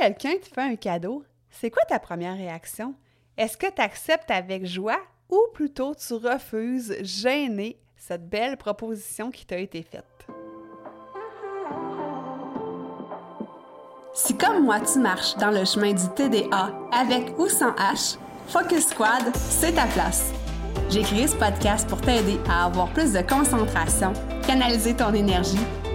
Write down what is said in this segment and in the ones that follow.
quelqu'un te fait un cadeau, c'est quoi ta première réaction? Est-ce que tu acceptes avec joie ou plutôt tu refuses, gêné, cette belle proposition qui t'a été faite? Si comme moi tu marches dans le chemin du TDA avec ou sans H, Focus Squad, c'est ta place. J'ai créé ce podcast pour t'aider à avoir plus de concentration, canaliser ton énergie,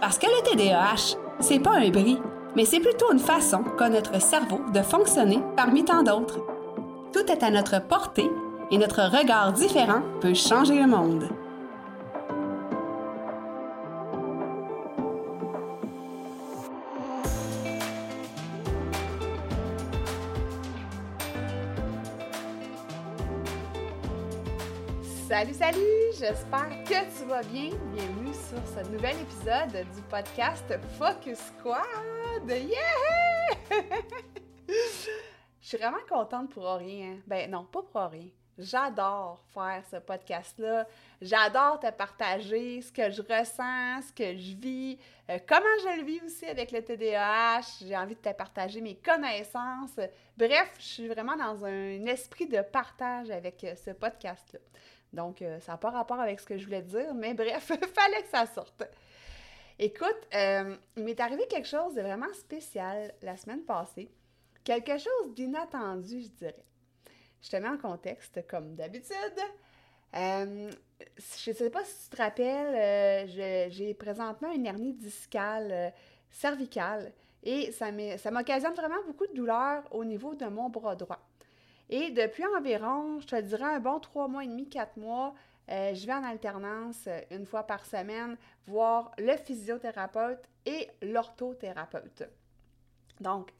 Parce que le TDAH, c'est pas un bris, mais c'est plutôt une façon qu'a notre cerveau de fonctionner parmi tant d'autres. Tout est à notre portée et notre regard différent peut changer le monde. Salut, salut! J'espère que tu vas bien. Bienvenue sur ce nouvel épisode du podcast Focus Squad! Yeah! Je suis vraiment contente pour rien. Ben non, pas pour rien. J'adore faire ce podcast-là. J'adore te partager ce que je ressens, ce que je vis, euh, comment je le vis aussi avec le TDAH. J'ai envie de te partager mes connaissances. Bref, je suis vraiment dans un esprit de partage avec euh, ce podcast-là. Donc, euh, ça n'a pas rapport avec ce que je voulais dire, mais bref, fallait que ça sorte. Écoute, euh, il m'est arrivé quelque chose de vraiment spécial la semaine passée. Quelque chose d'inattendu, je dirais. Je te mets en contexte, comme d'habitude. Euh, je ne sais pas si tu te rappelles, j'ai présentement une hernie discale cervicale et ça m'occasionne vraiment beaucoup de douleur au niveau de mon bras droit. Et depuis environ, je te dirais, un bon trois mois et demi, quatre mois, euh, je vais en alternance euh, une fois par semaine voir le physiothérapeute et l'orthothérapeute. Donc,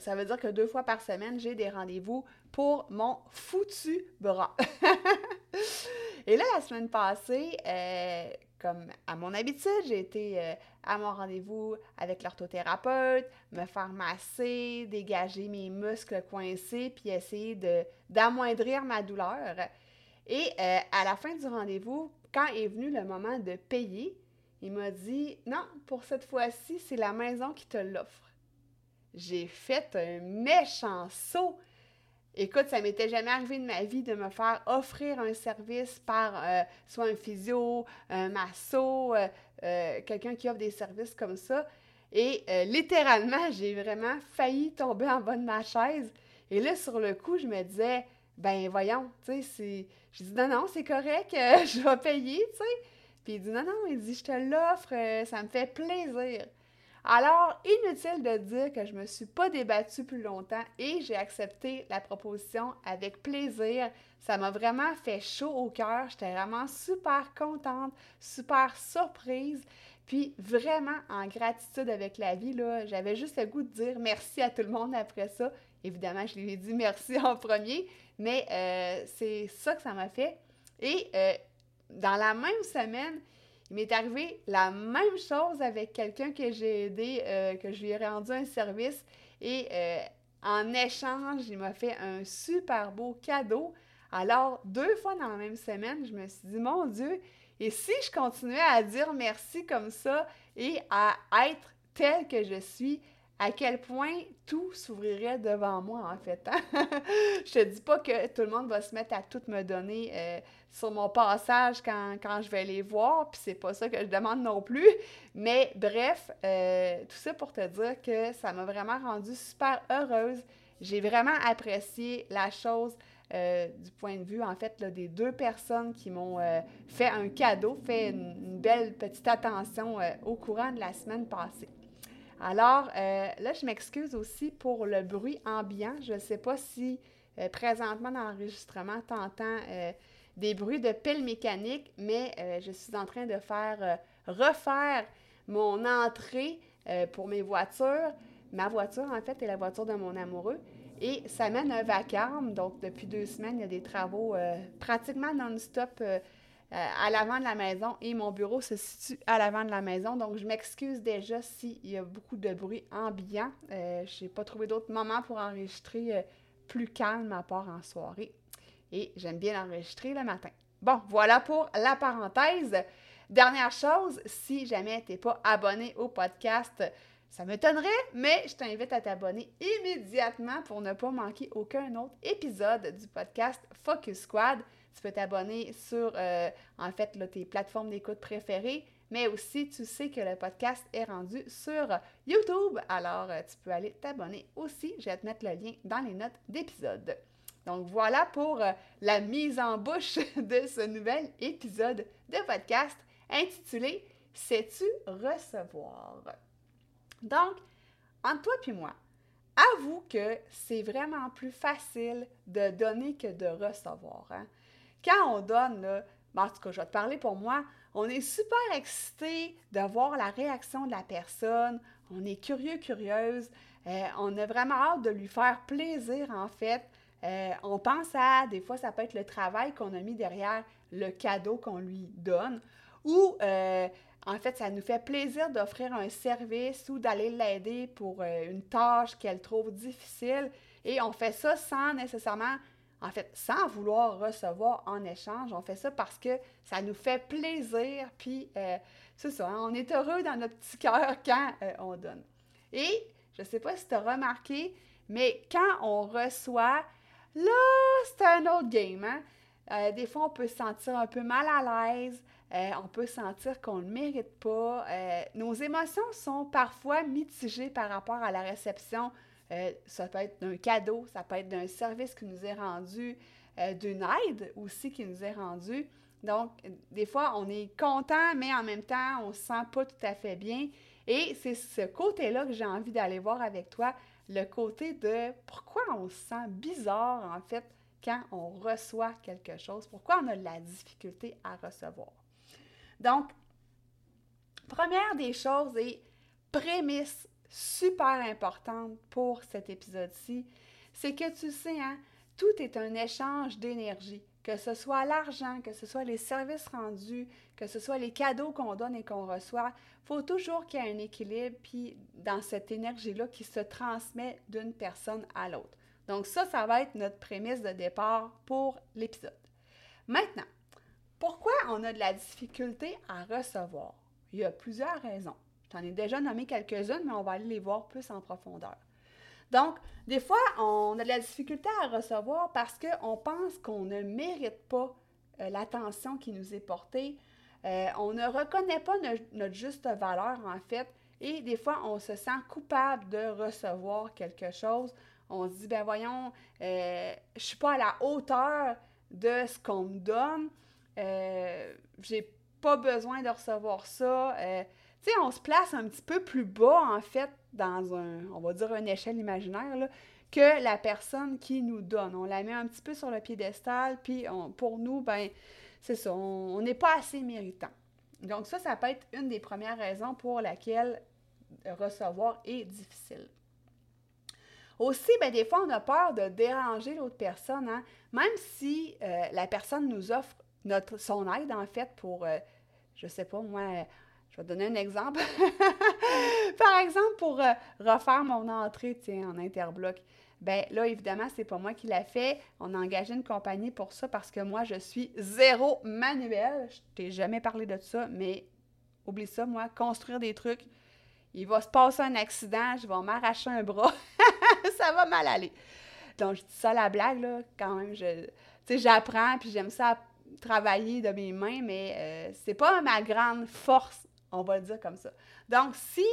ça veut dire que deux fois par semaine, j'ai des rendez-vous pour mon foutu bras. et là, la semaine passée, euh, comme à mon habitude, j'ai été euh, à mon rendez-vous avec l'orthothérapeute, me faire masser, dégager mes muscles coincés, puis essayer d'amoindrir ma douleur. Et euh, à la fin du rendez-vous, quand est venu le moment de payer, il m'a dit Non, pour cette fois-ci, c'est la maison qui te l'offre. J'ai fait un méchant saut Écoute, ça m'était jamais arrivé de ma vie de me faire offrir un service par euh, soit un physio, un masso, euh, euh, quelqu'un qui offre des services comme ça. Et littéralement, j'ai vraiment failli tomber en bas de ma chaise. Et là, sur le coup, je me disais, ben voyons, tu sais. Je dis non, non, c'est correct, je vais payer, tu sais. Puis il dit non, non, il dit je te l'offre, ça me fait plaisir. Alors, inutile de dire que je ne me suis pas débattue plus longtemps et j'ai accepté la proposition avec plaisir. Ça m'a vraiment fait chaud au cœur. J'étais vraiment super contente, super surprise. Puis vraiment en gratitude avec la vie, j'avais juste le goût de dire merci à tout le monde après ça. Évidemment, je lui ai dit merci en premier, mais euh, c'est ça que ça m'a fait. Et euh, dans la même semaine, il m'est arrivé la même chose avec quelqu'un que j'ai aidé, euh, que je lui ai rendu un service et euh, en échange, il m'a fait un super beau cadeau. Alors, deux fois dans la même semaine, je me suis dit, mon Dieu, et si je continuais à dire merci comme ça et à être tel que je suis, à quel point tout s'ouvrirait devant moi, en fait. Hein? je te dis pas que tout le monde va se mettre à tout me donner euh, sur mon passage quand, je vais les voir, puis c'est pas ça que je demande non plus. Mais bref, euh, tout ça pour te dire que ça m'a vraiment rendue super heureuse. J'ai vraiment apprécié la chose euh, du point de vue, en fait, des deux personnes qui m'ont fait un cadeau, fait une belle petite attention au courant de la semaine passée. Alors, euh, là, je m'excuse aussi pour le bruit ambiant. Je ne sais pas si euh, présentement dans l'enregistrement, tu entends euh, des bruits de pile mécanique, mais je suis en train de faire refaire mon entrée pour mes voitures ma voiture, en fait, est la voiture de mon amoureux. Et ça mène un vacarme. Donc, depuis deux semaines, il y a des travaux pratiquement non-stop euh, euh, à l'avant de la maison. Et mon bureau se situe à l'avant de la maison. Donc, je m'excuse déjà s'il y a beaucoup de bruit ambiant. je n'ai pas trouvé d'autres moments pour enregistrer plus calme à part en soirée. Et j'aime bien enregistrer le matin. Bon, voilà pour la parenthèse. Dernière chose, si jamais tu n'es pas abonné au podcast, ça m'étonnerait, mais je t'invite à t'abonner immédiatement pour ne pas manquer aucun autre épisode du podcast Focus Squad. Tu peux t'abonner sur, euh, en fait, tes plateformes d'écoute préférées, mais aussi tu sais que le podcast est rendu sur YouTube, alors euh, tu peux aller t'abonner aussi. Je vais te mettre le lien dans les notes d'épisode. Donc voilà pour euh, la mise en bouche de ce nouvel épisode de podcast intitulé Sais-tu recevoir? Donc, entre toi et moi, avoue que c'est vraiment plus facile de donner que de recevoir. Hein. Quand on donne, en tout cas, je vais te parler pour moi, on est super excité de voir la réaction de la personne, on est curieux, curieuse, euh, on a vraiment hâte de lui faire plaisir en fait. Euh, on pense à, des fois, ça peut être le travail qu'on a mis derrière le cadeau qu'on lui donne, ou euh, en fait, ça nous fait plaisir d'offrir un service ou d'aller l'aider pour une tâche qu'elle trouve difficile. Et on fait ça sans nécessairement, en fait, sans vouloir recevoir en échange. On fait ça parce que ça nous fait plaisir. Puis, euh, c'est ça, hein, on est heureux dans notre petit cœur quand euh, on donne. Et, je ne sais pas si tu as remarqué, mais quand on reçoit, là, c'est un autre game. Hein? des fois, on peut se sentir un peu mal à l'aise. Euh, on peut sentir qu'on ne le mérite pas. Euh, nos émotions sont parfois mitigées par rapport à la réception. Euh, ça peut être d'un cadeau, ça peut être d'un service qui nous est rendu, d'une aide aussi qui nous est rendue. Donc, des fois, on est content, mais en même temps, on ne se sent pas tout à fait bien. Et c'est ce côté-là que j'ai envie d'aller voir avec toi, le côté de pourquoi on se sent bizarre, en fait, quand on reçoit quelque chose, pourquoi on a de la difficulté à recevoir. Donc, première des choses et prémisse super importante pour cet épisode-ci, c'est que tu sais, hein, tout est un échange d'énergie. Que ce soit l'argent, que ce soit les services rendus, que ce soit les cadeaux qu'on donne et qu'on reçoit, il faut toujours qu'il y ait un équilibre puis dans cette énergie-là qui se transmet d'une personne à l'autre. Donc ça, ça va être notre prémisse de départ pour l'épisode. Maintenant, pourquoi on a de la difficulté à recevoir? Il y a plusieurs raisons. Je t'en ai déjà nommé quelques-unes, mais on va aller les voir plus en profondeur. Donc, des fois, on a de la difficulté à recevoir parce qu'on pense qu'on ne mérite pas euh, l'attention qui nous est portée. Euh, on ne reconnaît pas notre juste valeur, en fait, et des fois, on se sent coupable de recevoir quelque chose. On se dit, ben voyons, euh, je ne suis pas à la hauteur de ce qu'on me donne. J'ai pas besoin de recevoir ça. On se place un petit peu plus bas, en fait, dans un, on va dire, une échelle imaginaire, là, que la personne qui nous donne. On la met un petit peu sur le piédestal, puis pour nous, ben, c'est ça, on n'est pas assez méritant. Donc ça, ça peut être une des premières raisons pour laquelle recevoir est difficile. Aussi, ben, des fois, on a peur de déranger l'autre personne, hein. même si euh, la personne nous offre notre, son aide, en fait, pour, euh, je sais pas, moi, je vais donner un exemple. Par exemple, pour euh, refaire mon entrée, en interbloc. Ben là, évidemment, c'est pas moi qui l'a fait. On a engagé une compagnie pour ça parce que moi, je suis zéro manuel. Je t'ai jamais parlé de ça, mais oublie ça, moi, construire des trucs, il va se passer un accident, je vais m'arracher un bras, ça va mal aller. Donc, je dis ça la blague, là, quand même, je, j'apprends, puis j'aime ça travailler de mes mains, mais euh, c'est pas ma grande force, on va le dire comme ça. Donc, si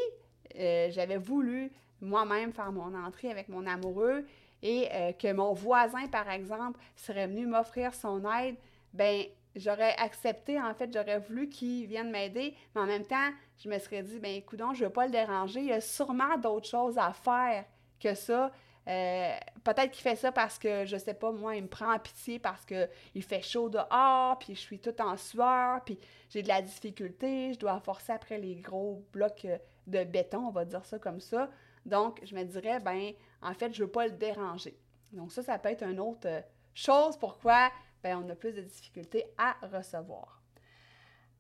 euh, j'avais voulu moi-même faire mon entrée avec mon amoureux et euh, que mon voisin, par exemple, serait venu m'offrir son aide, ben j'aurais accepté, en fait, j'aurais voulu qu'il vienne m'aider, mais en même temps, je me serais dit, ben écoute, je ne veux pas le déranger, il y a sûrement d'autres choses à faire que ça. Euh, peut-être qu'il fait ça parce que, je sais pas, moi, il me prend en pitié parce qu'il fait chaud dehors, puis je suis toute en sueur, puis j'ai de la difficulté, je dois forcer après les gros blocs euh, de béton, on va dire ça comme ça. Donc, je me dirais, ben, en fait, je veux pas le déranger. Donc, ça, ça peut être une autre euh, chose pourquoi ben, on a plus de difficultés à recevoir.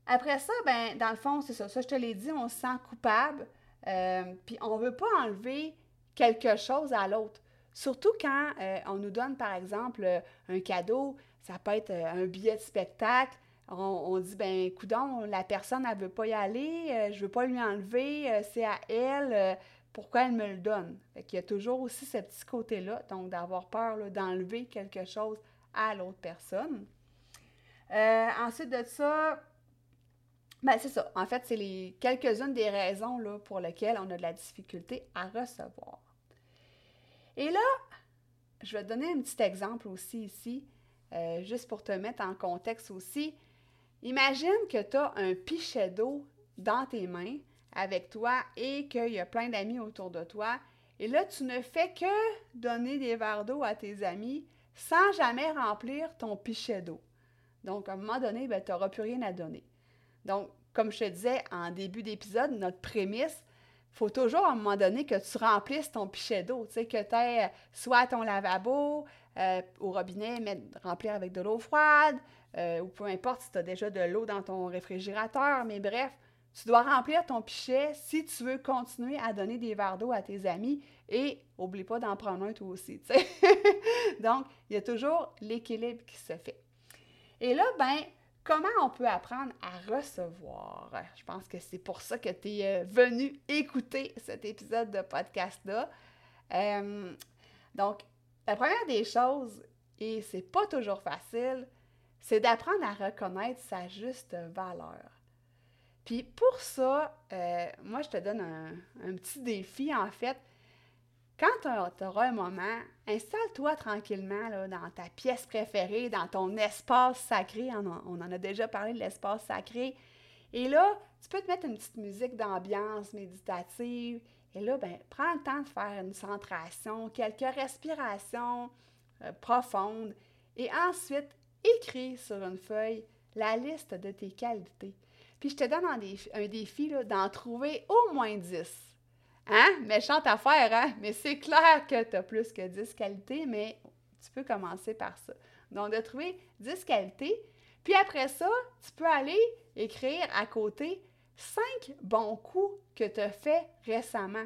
Après ça, ben, dans le fond, c'est ça. Ça, je te l'ai dit, on se sent coupable. Puis on ne veut pas enlever quelque chose à l'autre. Surtout quand euh, on nous donne, par exemple, un cadeau, ça peut être un billet de spectacle. On, dit, ben, coudon, la personne, elle ne veut pas y aller, je ne veux pas lui enlever, c'est à elle pourquoi elle me le donne? Fait Il y a toujours aussi ce petit côté-là, donc d'avoir peur d'enlever quelque chose à l'autre personne. Euh, ensuite de ça, ben c'est ça. En fait, c'est les quelques-unes des raisons là, pour lesquelles on a de la difficulté à recevoir. Et là, je vais te donner un petit exemple aussi ici, euh, juste pour te mettre en contexte aussi. Imagine que tu as un pichet d'eau dans tes mains avec toi et qu'il y a plein d'amis autour de toi. Et là, tu ne fais que donner des verres d'eau à tes amis sans jamais remplir ton pichet d'eau. Donc, à un moment donné, ben, tu n'auras plus rien à donner. Donc, comme je te disais en début d'épisode, notre prémisse, il faut toujours à un moment donné que tu remplisses ton pichet d'eau. Tu sais, que tu aies soit ton lavabo, euh, au robinet, mettre, remplir avec de l'eau froide, euh, ou peu importe si tu as déjà de l'eau dans ton réfrigérateur, mais bref, tu dois remplir ton pichet si tu veux continuer à donner des verres d'eau à tes amis et oublie pas d'en prendre un toi aussi. Donc, il y a toujours l'équilibre qui se fait. Et là, ben, comment on peut apprendre à recevoir? Je pense que c'est pour ça que tu es euh, venu écouter cet épisode de podcast-là. Euh, donc, la première des choses, et c'est pas toujours facile, c'est d'apprendre à reconnaître sa juste valeur. Puis pour ça, euh, moi, je te donne un, petit défi, en fait. Quand tu auras un moment, installe-toi tranquillement dans ta pièce préférée, dans ton espace sacré. On, en a déjà parlé de l'espace sacré. Et là, tu peux te mettre une petite musique d'ambiance méditative. Et là, ben, prends le temps de faire une centration, quelques respirations euh, profondes. Et ensuite, écris sur une feuille la liste de tes qualités. Puis je te donne un défi d'en trouver au moins 10. Hein? Méchante affaire, hein? Mais c'est clair que tu as plus que 10 qualités, mais tu peux commencer par ça. Donc, de trouver 10 qualités. Puis après ça, tu peux aller écrire à côté 5 bons coups que tu as fait récemment.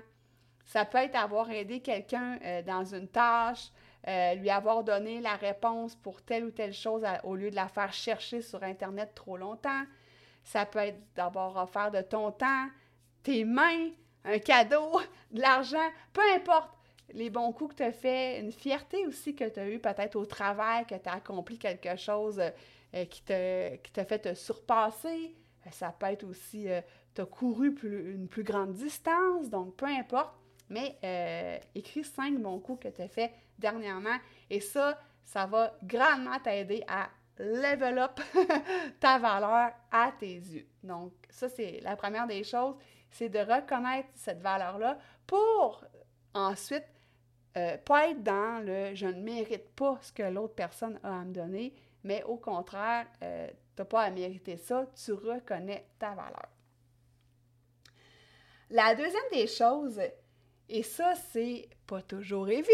Ça peut être avoir aidé quelqu'un euh, dans une tâche, euh, lui avoir donné la réponse pour telle ou telle chose au lieu de la faire chercher sur Internet trop longtemps. Ça peut être d'abord offert de ton temps, tes mains, un cadeau, de l'argent, peu importe les bons coups que tu as fait, une fierté aussi que tu as eue peut-être au travail, que tu as accompli quelque chose euh, qui t'a fait te surpasser. Euh, ça peut être aussi, euh, tu as couru une plus grande distance, donc peu importe. Mais écris cinq bons coups que tu as fait dernièrement et ça, ça va grandement t'aider à level up ta valeur à tes yeux. Donc, ça, c'est la première des choses, c'est de reconnaître cette valeur-là pour ensuite euh, pas être dans le je ne mérite pas ce que l'autre personne a à me donner, mais au contraire, euh, tu n'as pas à mériter ça, tu reconnais ta valeur. La deuxième des choses, et ça, c'est pas toujours évident,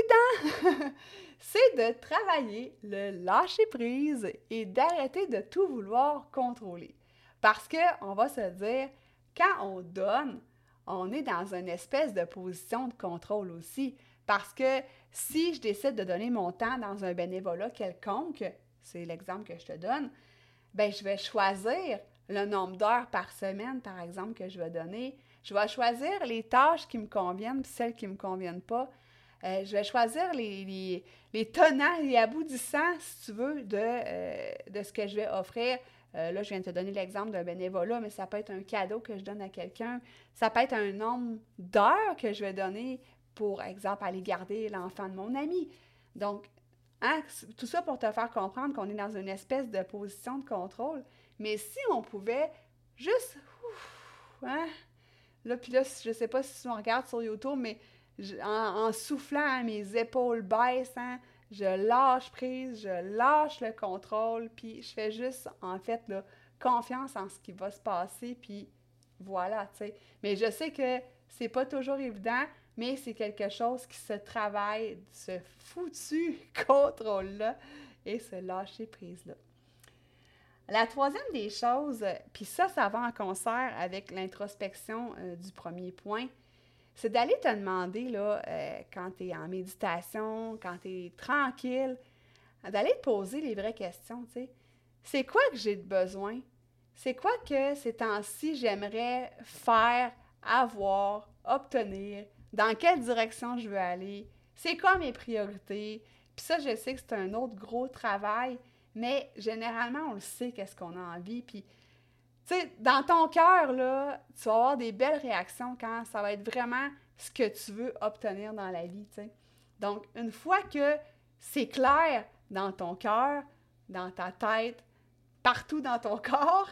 c'est de travailler le lâcher prise et d'arrêter de tout vouloir contrôler. Parce qu'on va se dire, quand on donne, on est dans une espèce de position de contrôle aussi. Parce que si je décide de donner mon temps dans un bénévolat quelconque, c'est l'exemple que je te donne, ben je vais choisir le nombre d'heures par semaine, par exemple, que je vais donner. Je vais choisir les tâches qui me conviennent, celles qui ne me conviennent pas. Euh, je vais choisir les, les, tenants et aboutissants, si tu veux, de, euh, de ce que je vais offrir. Euh, là, je viens de te donner l'exemple d'un bénévolat, mais ça peut être un cadeau que je donne à quelqu'un. Ça peut être un nombre d'heures que je vais donner pour exemple, aller garder l'enfant de mon ami. Donc, hein, tout ça pour te faire comprendre qu'on est dans une espèce de position de contrôle. Mais si on pouvait juste, hein, là, puis là, je sais pas si on regarde sur YouTube, mais en, soufflant, mes épaules baissent, hein, je lâche prise, je lâche le contrôle, puis je fais juste, en fait, là, confiance en ce qui va se passer, puis voilà, tu sais. Mais je sais que c'est pas toujours évident, mais c'est quelque chose qui se travaille, ce foutu contrôle-là et ce lâcher prise-là. La troisième des choses, puis ça, ça va en concert avec l'introspection euh, du premier point, c'est d'aller te demander, là, euh, quand tu es en méditation, quand tu es tranquille, d'aller te poser les vraies questions, tu sais. C'est quoi que j'ai besoin? C'est quoi que ces temps-ci j'aimerais faire, avoir, obtenir? Dans quelle direction je veux aller? C'est quoi mes priorités? Puis ça, je sais que c'est un autre gros travail, mais généralement, on le sait qu'est-ce qu'on a envie. Puis, tu dans ton cœur, là, tu vas avoir des belles réactions quand ça va être vraiment ce que tu veux obtenir dans la vie, tu sais. Donc, une fois que c'est clair dans ton cœur, dans ta tête, partout dans ton corps,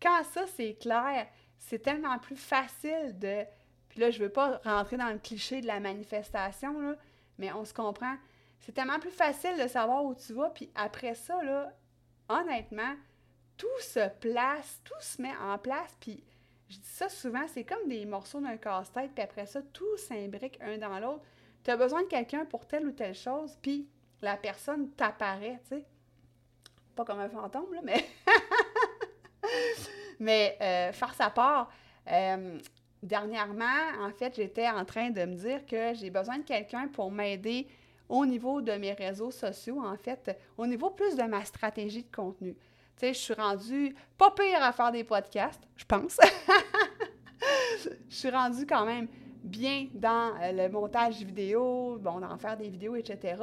quand ça, c'est clair, c'est tellement plus facile de... Puis là, je veux pas rentrer dans le cliché de la manifestation, là, mais on se comprend c'est tellement plus facile de savoir où tu vas. Puis après ça, là, honnêtement, tout se place, tout se met en place. Puis je dis ça souvent, c'est comme des morceaux d'un casse-tête. Puis après ça, tout s'imbrique un dans l'autre. Tu as besoin de quelqu'un pour telle ou telle chose. Puis la personne t'apparaît, tu sais. Pas comme un fantôme, là, mais. mais euh, faire sa part. Euh, dernièrement, en fait, j'étais en train de me dire que j'ai besoin de quelqu'un pour m'aider au niveau de mes réseaux sociaux, en fait, au niveau plus de ma stratégie de contenu. Je suis rendue pas pire à faire des podcasts, je pense. je suis rendue quand même bien dans euh, le montage vidéo, bon, d'en faire des vidéos, etc.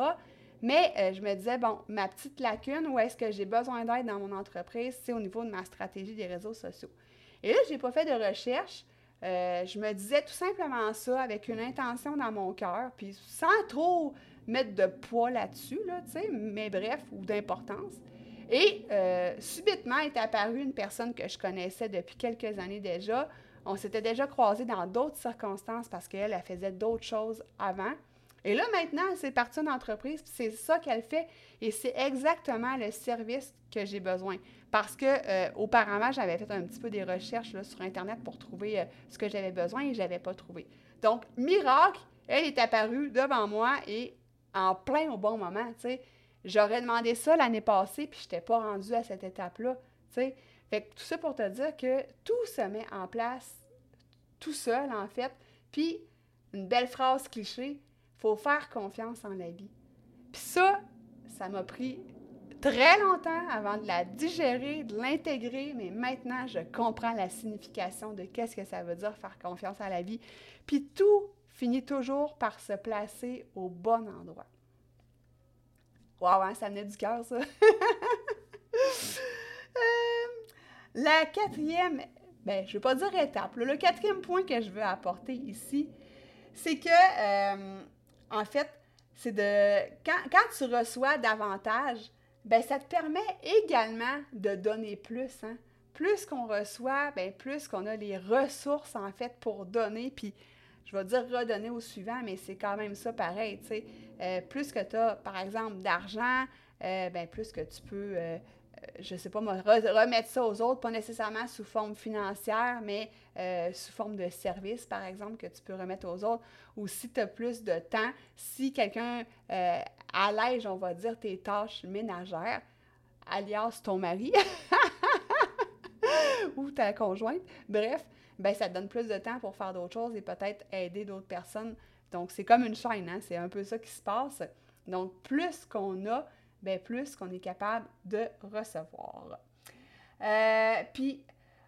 Mais euh, je me disais, bon, ma petite lacune, où est-ce que j'ai besoin d'aide dans mon entreprise, c'est au niveau de ma stratégie des réseaux sociaux. Et là, je n'ai pas fait de recherche. Euh, je me disais tout simplement ça avec une intention dans mon cœur, puis sans trop mettre de poids là-dessus, là, tu sais, mais bref, ou d'importance. Et euh, subitement est apparue une personne que je connaissais depuis quelques années déjà. On s'était déjà croisés dans d'autres circonstances parce qu'elle, elle faisait d'autres choses avant. Et là, maintenant, c'est partie d'une entreprise, c'est ça qu'elle fait. Et c'est exactement le service que j'ai besoin. Parce que euh, auparavant, j'avais fait un petit peu des recherches sur Internet pour trouver euh, ce que j'avais besoin et je n'avais pas trouvé. Donc, miracle, elle est apparue devant moi et en plein au bon moment, tu sais. J'aurais demandé ça l'année passée, puis je n'étais pas rendue à cette étape-là. Fait tout ça pour te dire que tout se met en place tout seul, en fait. Puis, une belle phrase cliché, faut faire confiance en la vie. Puis ça, ça m'a pris très longtemps avant de la digérer, de l'intégrer, mais maintenant, je comprends la signification de qu'est-ce que ça veut dire faire confiance à la vie. Puis tout finit toujours par se placer au bon endroit. Wow, hein, ça venait du cœur, ça. Euh, la quatrième, ben, je ne veux pas dire étape, le quatrième point que je veux apporter ici, c'est que, euh, en fait, c'est de. Quand, quand, tu reçois davantage, ben, ça te permet également de donner plus. Hein? Plus qu'on reçoit, ben, plus qu'on a les ressources, en fait, pour donner. Puis, je vais dire redonner au suivant, mais c'est quand même ça pareil, tu sais. Euh, plus que tu as, par exemple, d'argent, euh, ben, plus que tu peux, euh, je sais pas, remettre ça aux autres, pas nécessairement sous forme financière, mais sous forme de service, par exemple, que tu peux remettre aux autres. Ou si tu as plus de temps, si quelqu'un allège, on va dire, tes tâches ménagères, alias ton mari ou ta conjointe, bref, ben ça te donne plus de temps pour faire d'autres choses et peut-être aider d'autres personnes. Donc, c'est comme une chaîne, hein? c'est un peu ça qui se passe. Donc, plus qu'on a, ben plus qu'on est capable de recevoir. Euh, puis,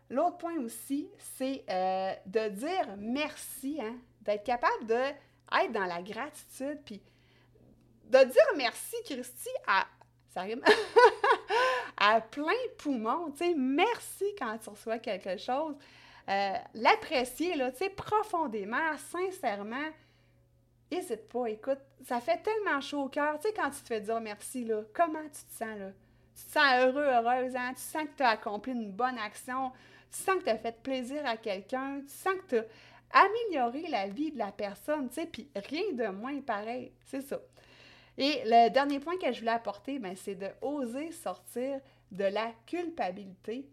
l'autre point aussi, c'est euh, de dire merci, hein? d'être capable de être dans la gratitude, puis de dire merci, Christy, à, à plein poumon, tu sais, merci quand tu reçois quelque chose. Euh, l'apprécier, là, profondément, sincèrement, n'hésite pas, écoute, ça fait tellement chaud au cœur, tu sais, quand tu te fais dire merci, là, comment tu te sens, là? Tu te sens heureux, heureuse, hein? Tu sens que tu as accompli une bonne action, tu sens que tu as fait plaisir à quelqu'un, tu sens que tu as amélioré la vie de la personne, tu sais, rien de moins pareil, c'est ça. Et le dernier point que je voulais apporter, ben, c'est de oser sortir de la culpabilité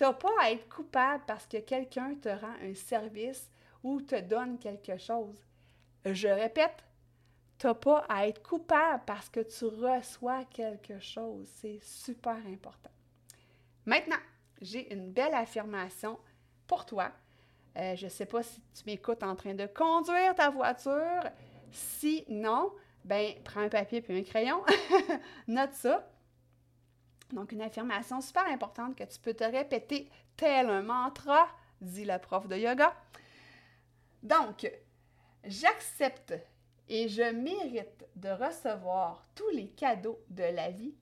tu n'as pas à être coupable parce que quelqu'un te rend un service ou te donne quelque chose. je répète, tu n'as pas à être coupable parce que tu reçois quelque chose. C'est super important. Maintenant, j'ai une belle affirmation pour toi. Euh, je ne sais pas si tu m'écoutes en train de conduire ta voiture. Si non, ben prends un papier puis un crayon, note ça. Donc, une affirmation super importante que tu peux te répéter tel un mantra, dit la prof de yoga. Donc, j'accepte et je mérite de recevoir tous les cadeaux de la vie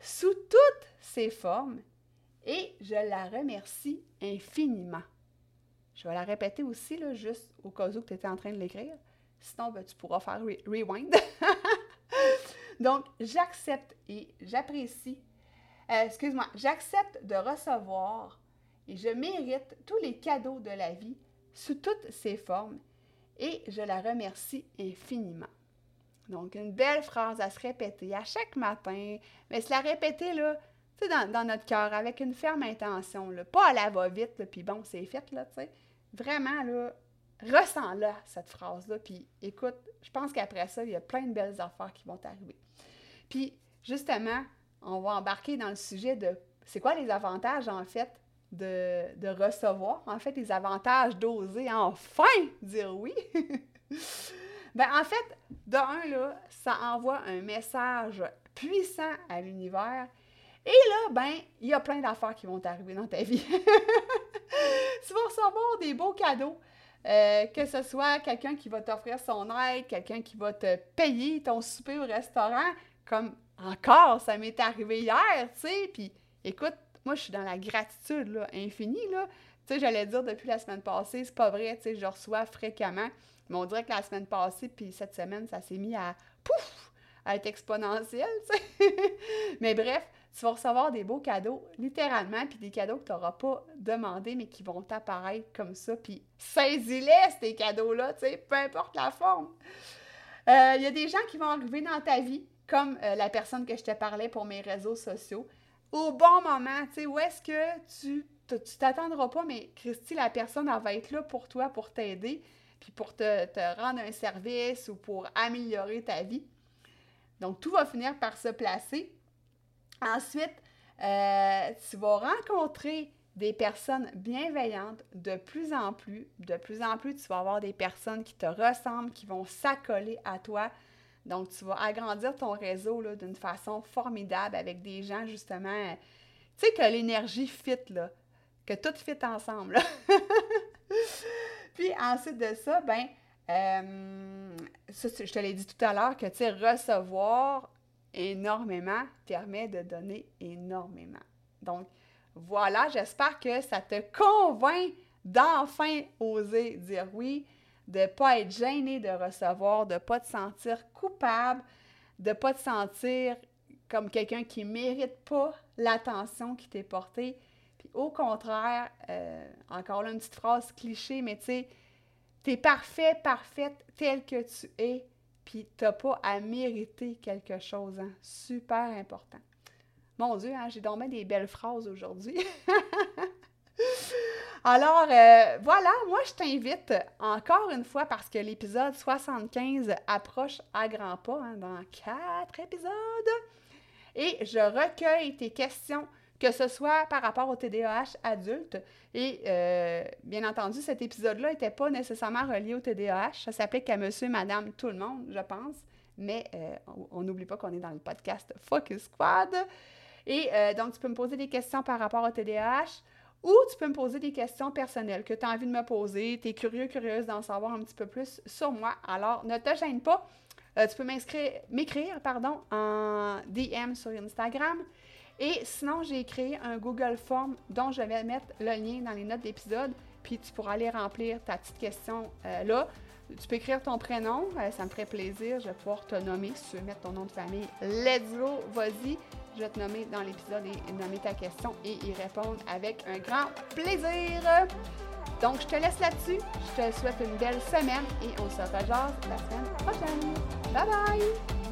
sous toutes ses formes et je la remercie infiniment. Je vais la répéter aussi, là, juste au cas où tu étais en train de l'écrire. Sinon, ben, tu pourras faire rewind. Donc, j'accepte et j'apprécie, euh, excuse-moi, j'accepte de recevoir et je mérite tous les cadeaux de la vie sous toutes ses formes et je la remercie infiniment. Donc, une belle phrase à se répéter à chaque matin, mais se la répéter, là, dans, notre cœur, avec une ferme intention, pas à la va-vite, puis bon, c'est fait, là, tu sais. Vraiment, là, ressens-la, cette phrase-là, puis écoute, je pense qu'après ça, il y a plein de belles affaires qui vont arriver. Puis, justement, on va embarquer dans le sujet de c'est quoi les avantages, en fait, de, recevoir, en fait, les avantages d'oser enfin dire oui. ben, en fait, de un, là, ça envoie un message puissant à l'univers. Et là, ben, il y a plein d'affaires qui vont t'arriver dans ta vie. tu vas recevoir des beaux cadeaux. Euh, que ce soit quelqu'un qui va t'offrir son aide, quelqu'un qui va te payer ton souper au restaurant, comme encore, ça m'est arrivé hier, tu sais, puis écoute, moi, je suis dans la gratitude là, infinie. Là. Tu sais, j'allais dire depuis la semaine passée, c'est pas vrai, tu sais, je reçois fréquemment. Mais on dirait que la semaine passée, puis cette semaine, ça s'est mis à pouf, à être exponentiel, tu sais. mais bref, tu vas recevoir des beaux cadeaux, littéralement, puis des cadeaux que tu n'auras pas demandé, mais qui vont t'apparaître comme ça. Puis saisis-les, ces cadeaux-là, tu sais, peu importe la forme. Euh, il y a des gens qui vont arriver dans ta vie, comme euh, la personne que je te parlais pour mes réseaux sociaux au bon moment, tu sais, où est-ce que tu t'attendras pas, mais Christy, la personne, elle va être là pour toi, pour t'aider, puis pour te, rendre un service ou pour améliorer ta vie. Donc, tout va finir par se placer. Ensuite, euh, tu vas rencontrer des personnes bienveillantes de plus en plus. De plus en plus, tu vas avoir des personnes qui te ressemblent, qui vont s'accoler à toi, donc, tu vas agrandir ton réseau d'une façon formidable avec des gens, justement, tu sais, que l'énergie fit, là, que tout fit ensemble. Puis ensuite de ça, ben, euh, je te l'ai dit tout à l'heure, que, tu sais, recevoir énormément permet de donner énormément. Donc, voilà, j'espère que ça te convainc d'enfin oser dire oui, de ne pas être gêné de recevoir, de ne pas te sentir coupable, de ne pas te sentir comme quelqu'un qui ne mérite pas l'attention qui t'est portée. Puis au contraire, euh, encore là, une petite phrase cliché, mais tu sais, tu es parfait, parfaite tel que tu es, puis tu n'as pas à mériter quelque chose. Hein? Super important. Mon Dieu, hein, j'ai dormi des belles phrases aujourd'hui. Alors, euh, voilà, moi, je t'invite encore une fois parce que l'épisode 75 approche à grands pas hein, dans quatre épisodes. Et je recueille tes questions, que ce soit par rapport au TDAH adulte. Et euh, bien entendu, cet épisode-là n'était pas nécessairement relié au TDAH. Ça s'applique à monsieur, madame, tout le monde, je pense. Mais euh, on n'oublie pas qu'on est dans le podcast Focus Squad. Et donc, tu peux me poser des questions par rapport au TDAH ou tu peux me poser des questions personnelles que tu as envie de me poser. Tu es curieux, curieuse d'en savoir un petit peu plus sur moi. Alors, ne te gêne pas. Euh, tu peux m'écrire pardon, en DM sur Instagram. Et sinon, j'ai créé un Google Form dont je vais mettre le lien dans les notes d'épisode. Puis tu pourras aller remplir ta petite question euh, là. Tu peux écrire ton prénom, euh, ça me ferait plaisir. Je vais pouvoir te nommer si tu veux mettre ton nom de famille. Let's go, vas-y. Je vais te nommer dans l'épisode et nommer ta question et y répondre avec un grand plaisir. Donc, je te laisse là-dessus. Je te souhaite une belle semaine et on se rejoint la semaine prochaine. Bye bye!